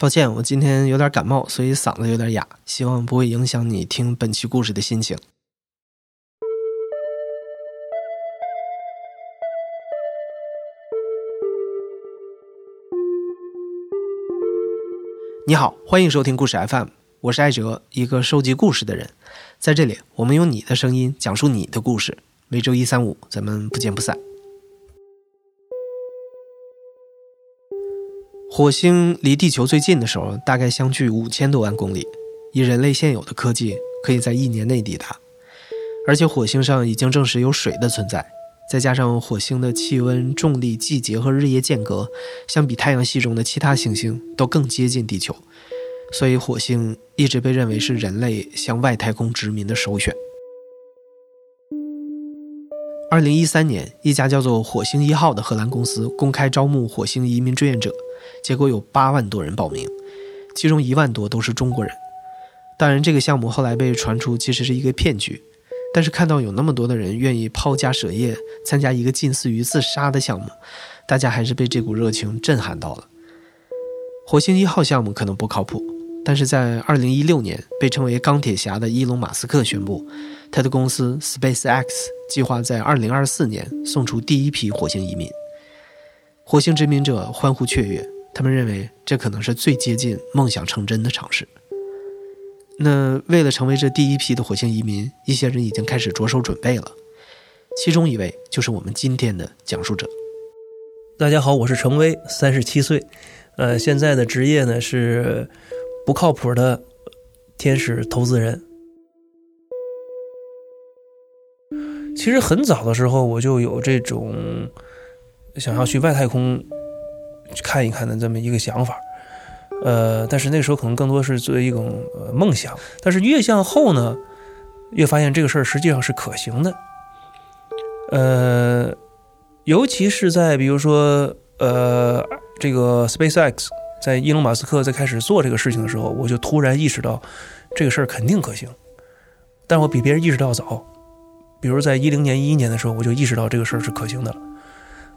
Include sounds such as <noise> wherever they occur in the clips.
抱歉，我今天有点感冒，所以嗓子有点哑，希望不会影响你听本期故事的心情。你好，欢迎收听故事 FM，我是艾哲，一个收集故事的人。在这里，我们用你的声音讲述你的故事。每周一、三、五，咱们不见不散。火星离地球最近的时候，大概相距五千多万公里。以人类现有的科技，可以在一年内抵达。而且火星上已经证实有水的存在，再加上火星的气温、重力、季节和日夜间隔，相比太阳系中的其他行星都更接近地球，所以火星一直被认为是人类向外太空殖民的首选。二零一三年，一家叫做“火星一号”的荷兰公司公开招募火星移民志愿者。结果有八万多人报名，其中一万多都是中国人。当然，这个项目后来被传出其实是一个骗局。但是看到有那么多的人愿意抛家舍业参加一个近似于自杀的项目，大家还是被这股热情震撼到了。火星一号项目可能不靠谱，但是在2016年，被称为“钢铁侠”的伊隆·马斯克宣布，他的公司 SpaceX 计划在2024年送出第一批火星移民。火星殖民者欢呼雀跃。他们认为这可能是最接近梦想成真的尝试。那为了成为这第一批的火星移民，一些人已经开始着手准备了。其中一位就是我们今天的讲述者。大家好，我是程威，三十七岁，呃，现在的职业呢是不靠谱的天使投资人。其实很早的时候我就有这种想要去外太空。去看一看的这么一个想法，呃，但是那时候可能更多是作为一种呃梦想。但是越向后呢，越发现这个事儿实际上是可行的。呃，尤其是在比如说呃这个 SpaceX 在伊隆马斯克在开始做这个事情的时候，我就突然意识到这个事儿肯定可行。但我比别人意识到早，比如在一零年、一一年的时候，我就意识到这个事儿是可行的了。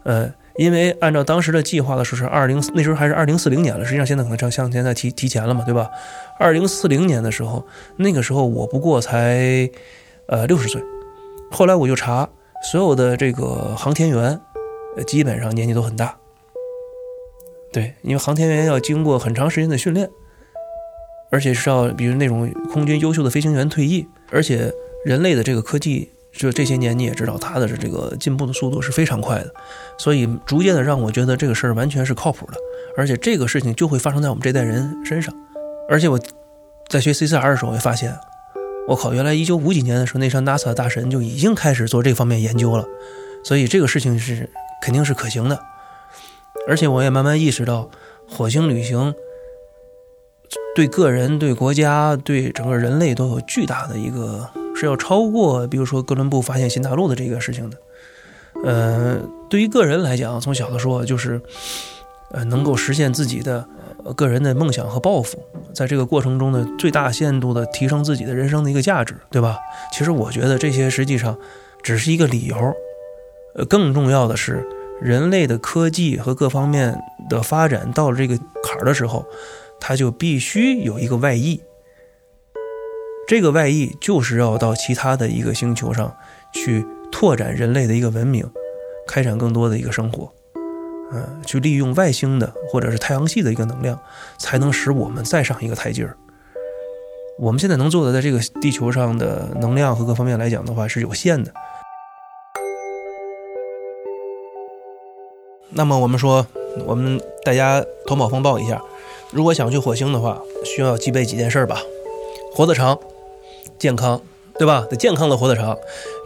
呃，因为按照当时的计划的时候是二零，那时候还是二零四零年了。实际上现在可能像现在提提前了嘛，对吧？二零四零年的时候，那个时候我不过才呃六十岁。后来我就查，所有的这个航天员，基本上年纪都很大。对，因为航天员要经过很长时间的训练，而且是要比如那种空军优秀的飞行员退役，而且人类的这个科技。就这些年，你也知道，它的这个进步的速度是非常快的，所以逐渐的让我觉得这个事儿完全是靠谱的，而且这个事情就会发生在我们这代人身上。而且我在学 CCR 的时候也发现，我靠，原来一九五几年的时候，那上 NASA 大神就已经开始做这方面研究了，所以这个事情是肯定是可行的。而且我也慢慢意识到，火星旅行对个人、对国家、对整个人类都有巨大的一个。是要超过，比如说哥伦布发现新大陆的这个事情的。呃，对于个人来讲，从小的说就是，呃，能够实现自己的个人的梦想和抱负，在这个过程中呢，最大限度的提升自己的人生的一个价值，对吧？其实我觉得这些实际上只是一个理由，呃，更重要的是，人类的科技和各方面的发展到了这个坎儿的时候，它就必须有一个外溢。这个外溢就是要到其他的一个星球上去拓展人类的一个文明，开展更多的一个生活，嗯，去利用外星的或者是太阳系的一个能量，才能使我们再上一个台阶儿。我们现在能做的，在这个地球上的能量和各方面来讲的话是有限的。那么我们说，我们大家头脑风暴一下，如果想去火星的话，需要具备几件事吧？活得长。健康，对吧？得健康的活得长，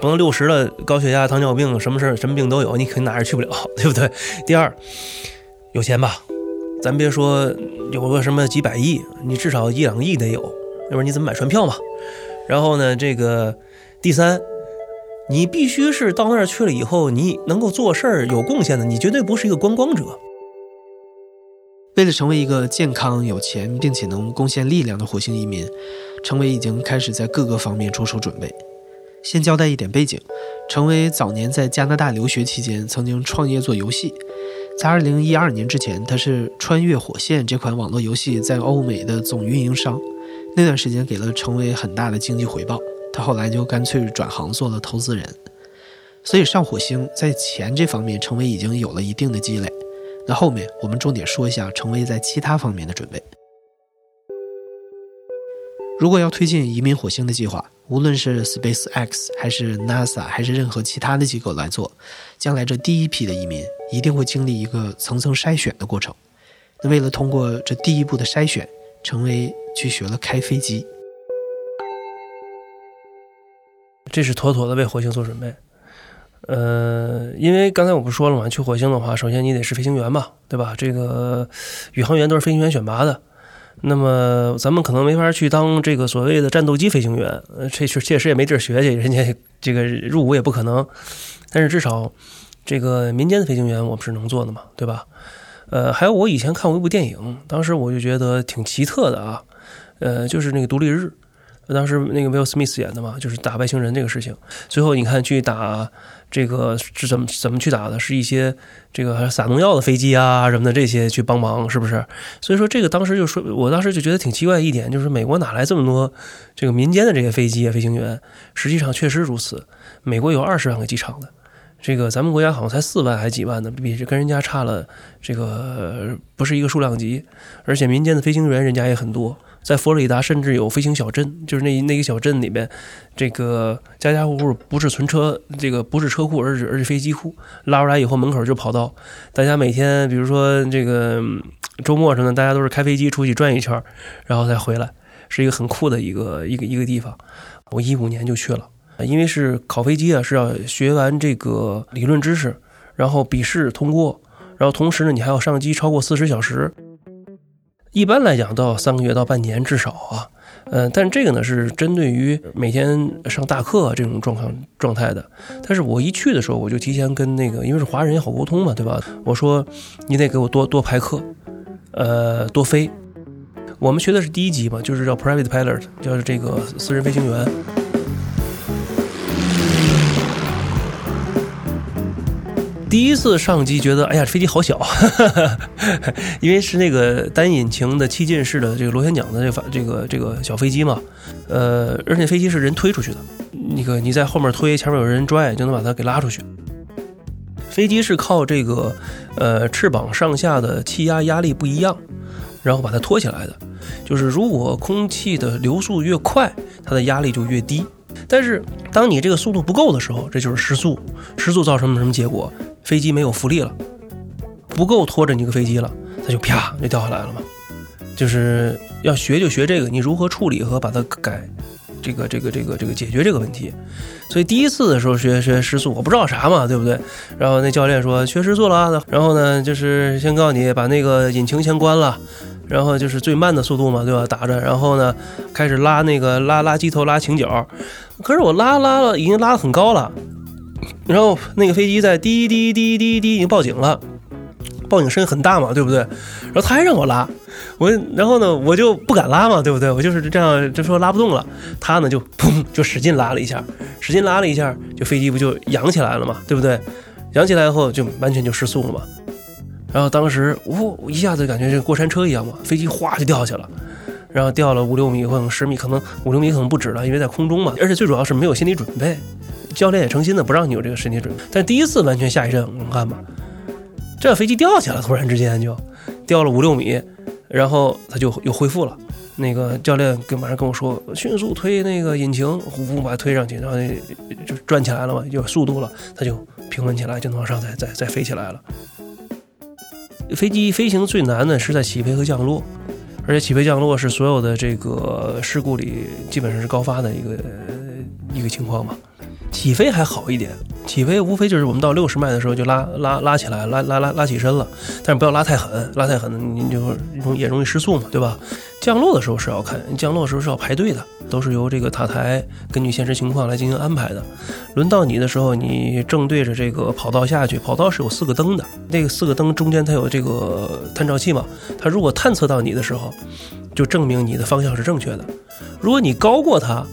不能六十了高血压、糖尿病，什么事儿、什么病都有，你肯定哪儿也去不了，对不对？第二，有钱吧？咱别说有个什么几百亿，你至少一两亿得有，要不然你怎么买船票嘛？然后呢，这个第三，你必须是到那儿去了以后，你能够做事儿、有贡献的，你绝对不是一个观光者。为了成为一个健康、有钱并且能贡献力量的火星移民，程伟已经开始在各个方面着手准备。先交代一点背景：程伟早年在加拿大留学期间，曾经创业做游戏，在二零一二年之前，他是《穿越火线》这款网络游戏在欧美的总运营商，那段时间给了程维很大的经济回报。他后来就干脆转行做了投资人。所以上火星在钱这方面，成为已经有了一定的积累。那后面我们重点说一下成为在其他方面的准备。如果要推进移民火星的计划，无论是 SpaceX 还是 NASA 还是任何其他的机构来做，将来这第一批的移民一定会经历一个层层筛选的过程。那为了通过这第一步的筛选，成为去学了开飞机，这是妥妥的为火星做准备。呃，因为刚才我不说了嘛，去火星的话，首先你得是飞行员嘛，对吧？这个宇航员都是飞行员选拔的。那么咱们可能没法去当这个所谓的战斗机飞行员，这确确实也没地儿学去，人家这个入伍也不可能。但是至少这个民间的飞行员我们是能做的嘛，对吧？呃，还有我以前看过一部电影，当时我就觉得挺奇特的啊，呃，就是那个独立日。当时那个 Will Smith 演的嘛，就是打外星人这个事情。最后你看去打这个是怎么怎么去打的？是一些这个撒农药的飞机啊什么的这些去帮忙，是不是？所以说这个当时就说，我当时就觉得挺奇怪一点，就是美国哪来这么多这个民间的这些飞机啊飞行员？实际上确实如此，美国有二十万个机场的，这个咱们国家好像才四万还几万呢，比这跟人家差了这个不是一个数量级，而且民间的飞行员人家也很多。在佛罗里达，甚至有飞行小镇，就是那那个小镇里边，这个家家户户不是存车，这个不是车库，而是而是飞机库。拉出来以后，门口就跑道，大家每天，比如说这个周末什么的，大家都是开飞机出去转一圈，然后再回来，是一个很酷的一个一个一个地方。我一五年就去了，因为是考飞机啊，是要学完这个理论知识，然后笔试通过，然后同时呢，你还要上机超过四十小时。一般来讲，到三个月到半年至少啊，嗯，但这个呢是针对于每天上大课这种状况状态的。但是我一去的时候，我就提前跟那个，因为是华人也好沟通嘛，对吧？我说你得给我多多排课，呃，多飞。我们学的是第一级嘛，就是叫 private pilot，叫这个私人飞行员。第一次上机觉得，哎呀，飞机好小，<laughs> 因为是那个单引擎的七进式的这个螺旋桨的这这个这个小飞机嘛，呃，而且飞机是人推出去的，那个你在后面推，前面有人拽，就能把它给拉出去。飞机是靠这个呃翅膀上下的气压压力不一样，然后把它托起来的。就是如果空气的流速越快，它的压力就越低。但是当你这个速度不够的时候，这就是失速，失速造成了什么结果？飞机没有浮力了，不够拖着你个飞机了，它就啪就掉下来了嘛。就是要学就学这个，你如何处理和把它改，这个这个这个这个解决这个问题。所以第一次的时候学学失速，我不知道啥嘛，对不对？然后那教练说学失速了，然后呢就是先告诉你把那个引擎先关了，然后就是最慢的速度嘛，对吧？打着，然后呢开始拉那个拉拉机头拉倾角，可是我拉拉了已经拉得很高了。然后那个飞机在滴滴滴滴滴已经报警了，报警声很大嘛，对不对？然后他还让我拉，我然后呢我就不敢拉嘛，对不对？我就是这样就说拉不动了，他呢就砰就使劲拉了一下，使劲拉了一下，就飞机不就扬起来了嘛，对不对？扬起来以后就完全就失速了嘛。然后当时呜一下子感觉这过山车一样嘛，飞机哗就掉下去了，然后掉了五六米或者十米，可能五六米可能不止了，因为在空中嘛，而且最主要是没有心理准备。教练也诚心的不让你有这个身体准备，但第一次完全下一阵，你看吧，这飞机掉下来，突然之间就掉了五六米，然后它就又恢复了。那个教练跟马上跟我说，迅速推那个引擎，呼呼把它推上去，然后就转起来了嘛，有速度了，它就平稳起来，就能往上再再再飞起来了。飞机飞行最难的是在起飞和降落，而且起飞降落是所有的这个事故里基本上是高发的一个一个情况嘛。起飞还好一点，起飞无非就是我们到六十迈的时候就拉拉拉起来，拉拉拉拉起身了，但是不要拉太狠，拉太狠您就容也容易失速嘛，对吧？降落的时候是要看，降落的时候是要排队的，都是由这个塔台根据现实情况来进行安排的。轮到你的时候，你正对着这个跑道下去，跑道是有四个灯的，那个四个灯中间它有这个探照器嘛，它如果探测到你的时候，就证明你的方向是正确的。如果你高过它。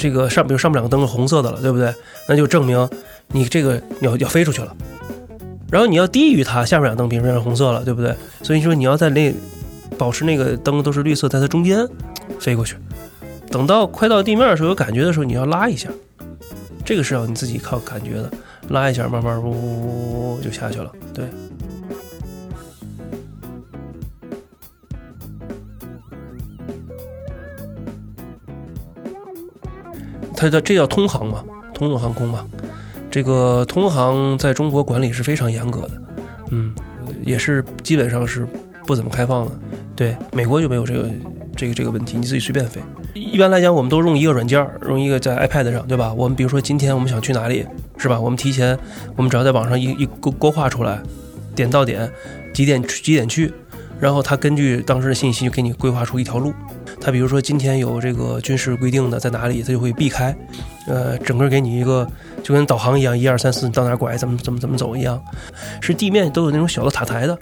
这个上，比如上面两个灯是红色的了，对不对？那就证明你这个要要飞出去了。然后你要低于它，下面两灯比如变成红色了，对不对？所以说你要在那保持那个灯都是绿色，在它中间飞过去。等到快到地面的时候有感觉的时候，你要拉一下，这个是要你自己靠感觉的，拉一下，慢慢呜呜呜就下去了。对。它叫这叫通航嘛，通用航空嘛。这个通航在中国管理是非常严格的，嗯，也是基本上是不怎么开放的。对，美国就没有这个这个这个问题，你自己随便飞。一般来讲，我们都用一个软件，用一个在 iPad 上，对吧？我们比如说今天我们想去哪里，是吧？我们提前，我们只要在网上一一勾勾画出来，点到点，几点几点去，然后他根据当时的信息就给你规划出一条路。他比如说今天有这个军事规定的在哪里，他就会避开，呃，整个给你一个就跟导航一样，一二三四，到哪拐，怎么怎么怎么走一样，是地面都有那种小的塔台的。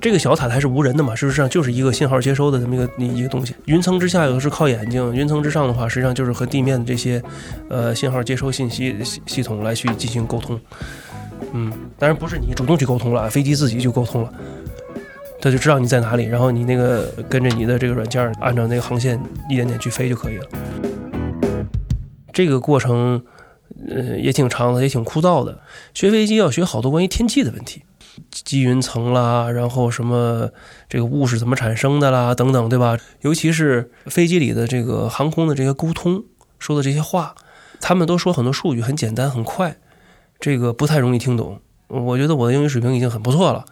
这个小塔台是无人的嘛，事实上就是一个信号接收的这么一个一个东西。云层之下有的是靠眼睛，云层之上的话，实际上就是和地面的这些呃信号接收信息系系统来去进行沟通。嗯，当然不是你主动去沟通了，飞机自己就沟通了。它就知道你在哪里，然后你那个跟着你的这个软件，按照那个航线一点点去飞就可以了。这个过程，呃，也挺长的，也挺枯燥的。学飞机要学好多关于天气的问题，积云层啦，然后什么这个雾是怎么产生的啦，等等，对吧？尤其是飞机里的这个航空的这些沟通说的这些话，他们都说很多术语很简单很快，这个不太容易听懂。我觉得我的英语水平已经很不错了。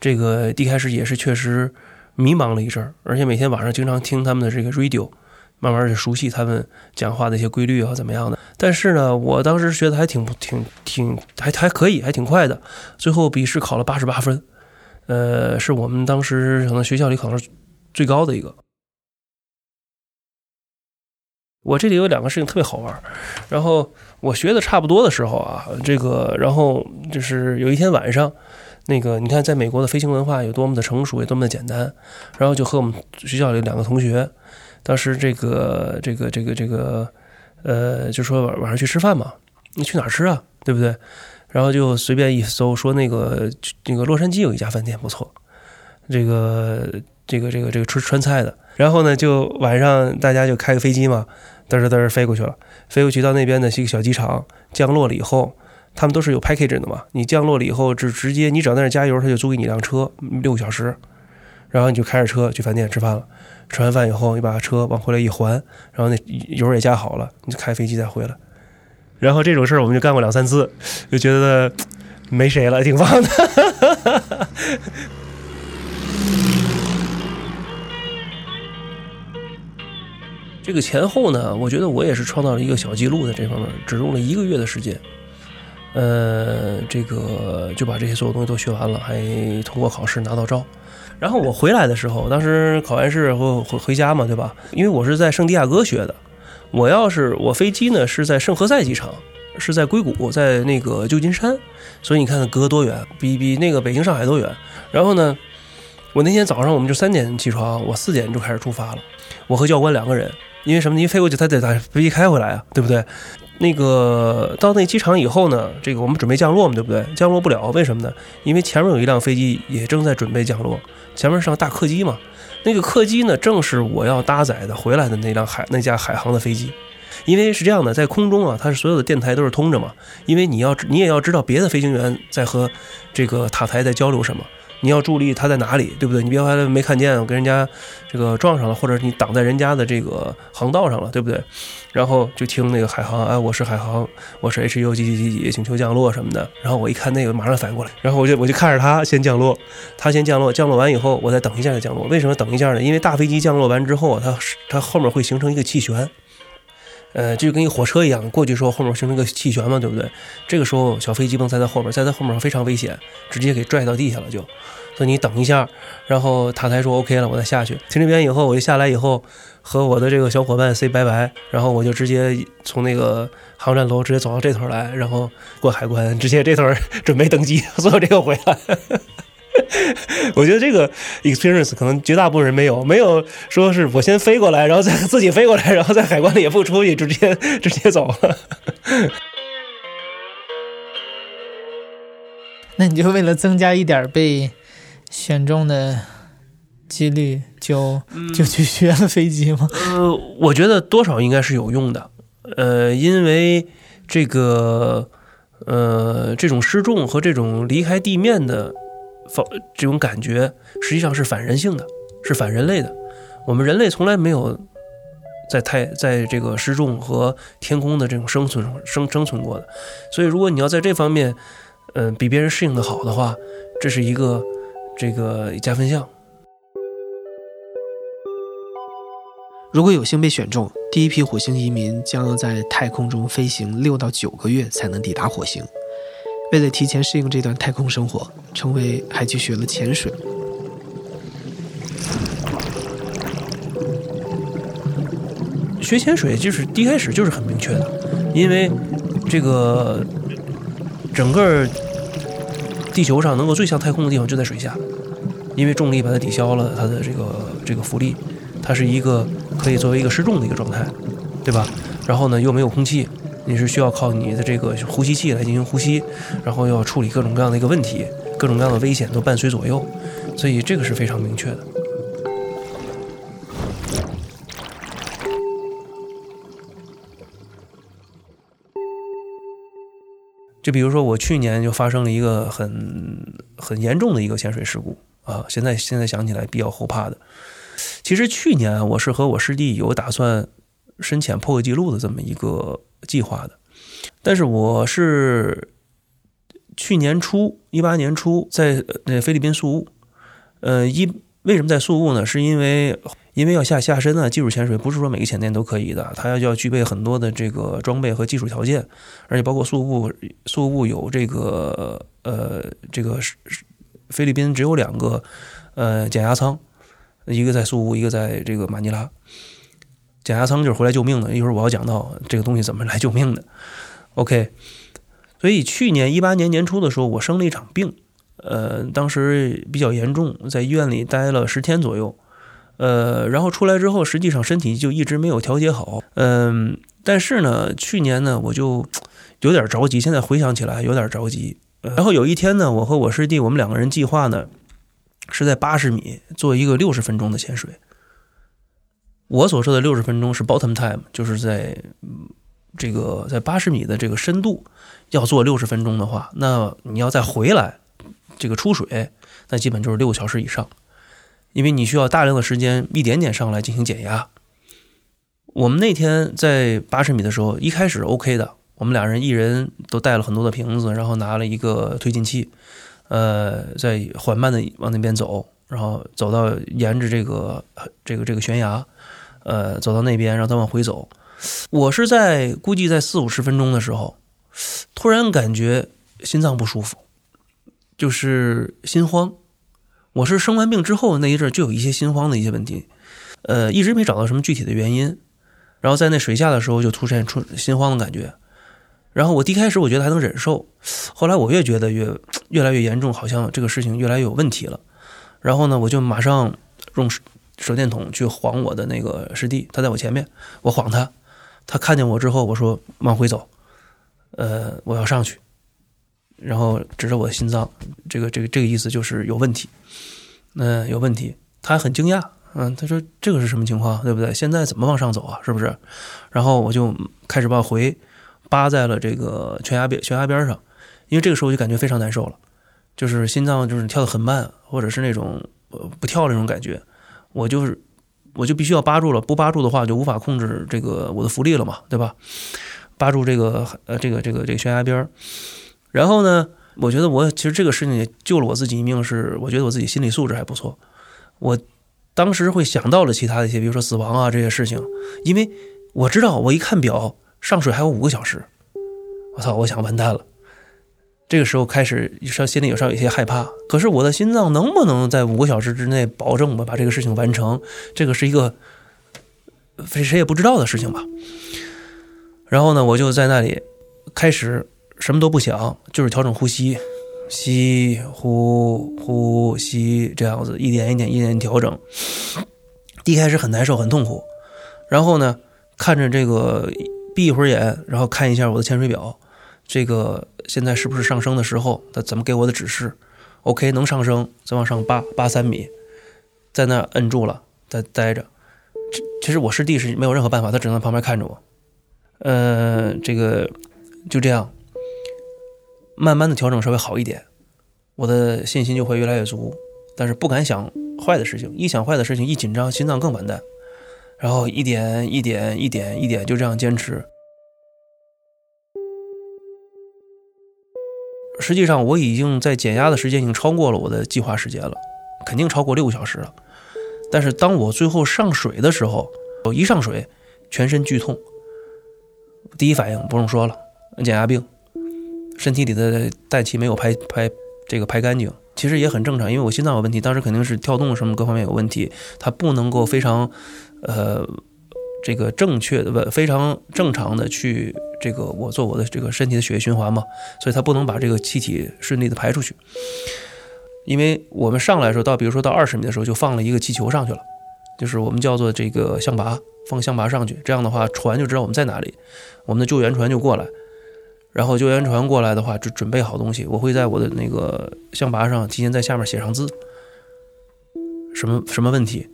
这个一开始也是确实迷茫了一阵儿，而且每天晚上经常听他们的这个 radio，慢慢就熟悉他们讲话的一些规律啊，怎么样的。但是呢，我当时学的还挺挺挺还还可以，还挺快的。最后笔试考了八十八分，呃，是我们当时可能学校里可能是最高的一个。我这里有两个事情特别好玩，然后我学的差不多的时候啊，这个然后就是有一天晚上。那个，你看，在美国的飞行文化有多么的成熟，有多么的简单。然后就和我们学校里两个同学，当时这个、这个、这个、这个，呃，就说晚晚上去吃饭嘛，你去哪儿吃啊？对不对？然后就随便一搜，说那个那个洛杉矶有一家饭店不错，这个、这个、这个、这个吃川菜的。然后呢，就晚上大家就开个飞机嘛，嘚儿嘚儿飞过去了，飞过去到那边的是一个小机场，降落了以后。他们都是有 package 的嘛？你降落了以后，就直接你只要在那加油，他就租给你一辆车，六个小时，然后你就开着车去饭店吃饭了。吃完饭以后，你把车往回来一还，然后那油也加好了，你就开飞机再回来。然后这种事儿我们就干过两三次，就觉得没谁了，挺棒的。<laughs> 这个前后呢，我觉得我也是创造了一个小记录在这方面，只用了一个月的时间。呃，这个就把这些所有东西都学完了，还通过考试拿到照。然后我回来的时候，当时考完试后回回家嘛，对吧？因为我是在圣地亚哥学的，我要是我飞机呢是在圣何塞机场，是在硅谷，在那个旧金山，所以你看隔多远，比比那个北京上海都远。然后呢，我那天早上我们就三点起床，我四点就开始出发了，我和教官两个人，因为什么？因为飞过去他得把飞机开回来啊，对不对？那个到那机场以后呢，这个我们准备降落嘛，对不对？降落不了，为什么呢？因为前面有一辆飞机也正在准备降落，前面是辆大客机嘛。那个客机呢，正是我要搭载的回来的那辆海那架海航的飞机。因为是这样的，在空中啊，它是所有的电台都是通着嘛。因为你要你也要知道别的飞行员在和这个塔台在交流什么。你要注意他在哪里，对不对？你别回来没看见，跟人家这个撞上了，或者你挡在人家的这个航道上了，对不对？然后就听那个海航，哎，我是海航，我是 H U 几几几几，请求降落什么的。然后我一看那个，马上反应过来，然后我就我就看着他先降落，他先降落，降落完以后，我再等一下再降落。为什么等一下呢？因为大飞机降落完之后，它它后面会形成一个气旋。呃，就跟一火车一样，过去时候后面形成个气旋嘛，对不对？这个时候小飞机不能栽在后面，栽在后面非常危险，直接给拽到地下了就。所以你等一下，然后塔台说 OK 了，我再下去。停这边以后，我就下来以后和我的这个小伙伴 say 拜拜，然后我就直接从那个航站楼直接走到这头来，然后过海关，直接这头 <laughs> 准备登机，所有这个回来。<laughs> 我觉得这个 experience 可能绝大部分人没有，没有说是我先飞过来，然后再自己飞过来，然后在海关里也不出去，直接 <laughs> 直接走了。<laughs> 那你就为了增加一点被选中的几率，就就去学了飞机吗？呃，我觉得多少应该是有用的。呃，因为这个呃这种失重和这种离开地面的方这种感觉，实际上是反人性的，是反人类的。我们人类从来没有在太在这个失重和天空的这种生存生生存过的。所以，如果你要在这方面，嗯、比别人适应的好的话，这是一个这个加分项。如果有幸被选中，第一批火星移民将要在太空中飞行六到九个月才能抵达火星。为了提前适应这段太空生活，成为还去学了潜水。学潜水就是第一开始就是很明确的，因为这个整个地球上能够最像太空的地方就在水下，因为重力把它抵消了它的这个这个浮力，它是一个可以作为一个失重的一个状态，对吧？然后呢又没有空气，你是需要靠你的这个呼吸器来进行呼吸，然后要处理各种各样的一个问题，各种各样的危险都伴随左右，所以这个是非常明确的。就比如说，我去年就发生了一个很很严重的一个潜水事故啊，现在现在想起来比较后怕的。其实去年我是和我师弟有打算深潜破个记录的这么一个计划的，但是我是去年初一八年初在那菲律宾宿务，呃一为什么在宿务呢？是因为因为要下下深啊，技术潜水不是说每个潜店都可以的，它要要具备很多的这个装备和技术条件，而且包括宿务宿务有这个呃这个菲律宾只有两个呃减压舱，一个在宿务，一个在这个马尼拉。减压舱就是回来救命的，一会儿我要讲到这个东西怎么来救命的。OK，所以去年一八年年初的时候，我生了一场病，呃，当时比较严重，在医院里待了十天左右。呃，然后出来之后，实际上身体就一直没有调节好。嗯、但是呢，去年呢，我就有点着急。现在回想起来，有点着急。然后有一天呢，我和我师弟，我们两个人计划呢，是在八十米做一个六十分钟的潜水。我所说的六十分钟是 bottom time，就是在这个在八十米的这个深度要做六十分钟的话，那你要再回来这个出水，那基本就是六个小时以上。因为你需要大量的时间一点点上来进行减压。我们那天在八十米的时候，一开始 OK 的，我们俩人一人都带了很多的瓶子，然后拿了一个推进器，呃，在缓慢的往那边走，然后走到沿着这个这个这个悬崖，呃，走到那边，然后再往回走。我是在估计在四五十分钟的时候，突然感觉心脏不舒服，就是心慌。我是生完病之后那一阵就有一些心慌的一些问题，呃，一直没找到什么具体的原因。然后在那水下的时候就出现出心慌的感觉，然后我一开始我觉得还能忍受，后来我越觉得越越来越严重，好像这个事情越来越有问题了。然后呢，我就马上用手电筒去晃我的那个师弟，他在我前面，我晃他，他看见我之后，我说往回走，呃，我要上去，然后指着我的心脏，这个这个这个意思就是有问题。嗯、有问题。他很惊讶，嗯，他说这个是什么情况，对不对？现在怎么往上走啊？是不是？然后我就开始把回扒在了这个悬崖边悬崖边上，因为这个时候我就感觉非常难受了，就是心脏就是跳得很慢，或者是那种不跳那种感觉，我就是我就必须要扒住了，不扒住的话就无法控制这个我的浮力了嘛，对吧？扒住这个呃这个这个这个悬崖边儿，然后呢？我觉得我其实这个事情也救了我自己一命，是我觉得我自己心理素质还不错。我当时会想到了其他的一些，比如说死亡啊这些事情，因为我知道我一看表上水还有五个小时，我操，我想完蛋了。这个时候开始稍心里有稍有些害怕，可是我的心脏能不能在五个小时之内保证我把这个事情完成？这个是一个谁谁也不知道的事情吧。然后呢，我就在那里开始什么都不想，就是调整呼吸，吸呼呼吸这样子，一点一点一点调整。第一开始很难受，很痛苦。然后呢，看着这个闭一会儿眼，然后看一下我的潜水表，这个现在是不是上升的时候？他怎么给我的指示？OK，能上升，再往上扒扒三米，在那摁住了，再待着。其实我师弟是没有任何办法，他只能在旁边看着我。呃，这个就这样，慢慢的调整稍微好一点，我的信心就会越来越足。但是不敢想坏的事情，一想坏的事情，一紧张，心脏更完蛋。然后一点一点一点一点就这样坚持。实际上我已经在减压的时间已经超过了我的计划时间了，肯定超过六个小时了。但是当我最后上水的时候，我一上水，全身剧痛。第一反应不用说了，减压病，身体里的氮气没有排排这个排干净，其实也很正常，因为我心脏有问题，当时肯定是跳动什么各方面有问题，它不能够非常，呃，这个正确的不非常正常的去这个我做我的这个身体的血液循环嘛，所以它不能把这个气体顺利的排出去。因为我们上来的时候，到比如说到二十米的时候，就放了一个气球上去了，就是我们叫做这个象拔，放象拔上去，这样的话船就知道我们在哪里，我们的救援船就过来，然后救援船过来的话就准备好东西，我会在我的那个象拔上提前在下面写上字，什么什么问题，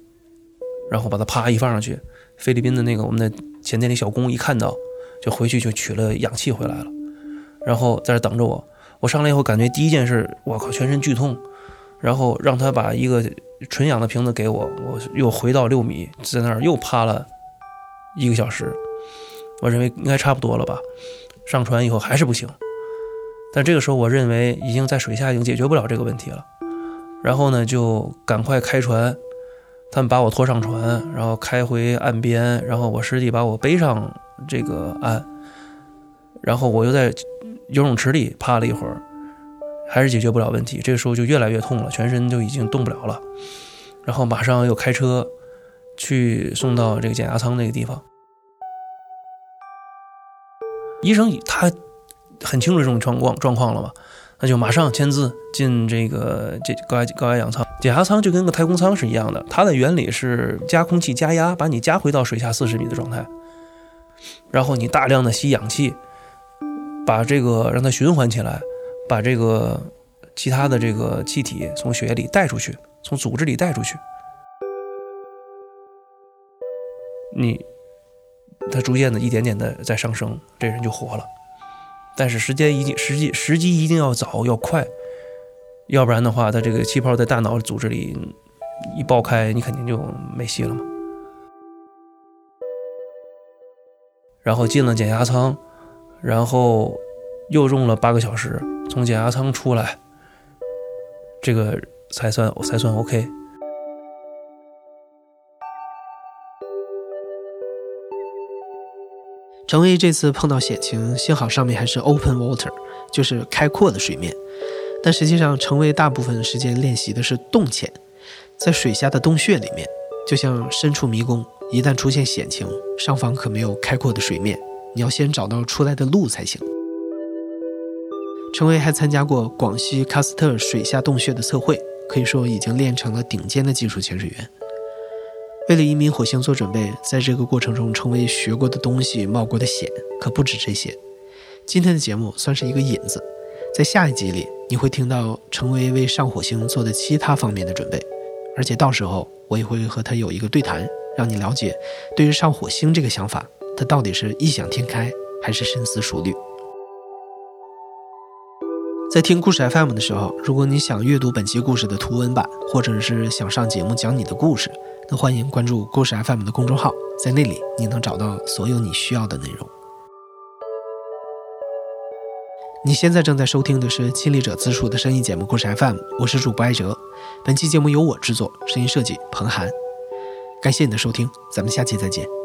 然后把它啪一放上去，菲律宾的那个我们的前店里小工一看到，就回去就取了氧气回来了，然后在这等着我，我上来以后感觉第一件事，我靠，全身剧痛。然后让他把一个纯氧的瓶子给我，我又回到六米，在那儿又趴了一个小时。我认为应该差不多了吧。上船以后还是不行，但这个时候我认为已经在水下已经解决不了这个问题了。然后呢，就赶快开船，他们把我拖上船，然后开回岸边，然后我师弟把我背上这个岸，然后我又在游泳池里趴了一会儿。还是解决不了问题，这个时候就越来越痛了，全身就已经动不了了。然后马上又开车去送到这个减压舱那个地方。医生他很清楚这种状况状况了嘛，那就马上签字进这个这高压高压氧舱。减压舱就跟个太空舱是一样的，它的原理是加空气加压，把你加回到水下四十米的状态，然后你大量的吸氧气，把这个让它循环起来。把这个其他的这个气体从血液里带出去，从组织里带出去，你，它逐渐的一点点的在上升，这人就活了。但是时间一定时机时机一定要早要快，要不然的话，它这个气泡在大脑组织里一爆开，你肯定就没戏了嘛。然后进了减压舱，然后又用了八个小时。从减压舱出来，这个才算才算 OK。程威这次碰到险情，幸好上面还是 open water，就是开阔的水面。但实际上，程威大部分时间练习的是洞潜，在水下的洞穴里面，就像身处迷宫，一旦出现险情，上方可没有开阔的水面，你要先找到出来的路才行。程威还参加过广西喀斯特水下洞穴的测绘，可以说已经练成了顶尖的技术潜水员。为了移民火星做准备，在这个过程中，程威学过的东西、冒过的险可不止这些。今天的节目算是一个引子，在下一集里你会听到程威为上火星做的其他方面的准备，而且到时候我也会和他有一个对谈，让你了解对于上火星这个想法，他到底是异想天开还是深思熟虑。在听故事 FM 的时候，如果你想阅读本期故事的图文版，或者是想上节目讲你的故事，那欢迎关注故事 FM 的公众号，在那里你能找到所有你需要的内容。你现在正在收听的是亲历者自述的声音节目故事 FM，我是主播艾哲，本期节目由我制作，声音设计彭涵，感谢你的收听，咱们下期再见。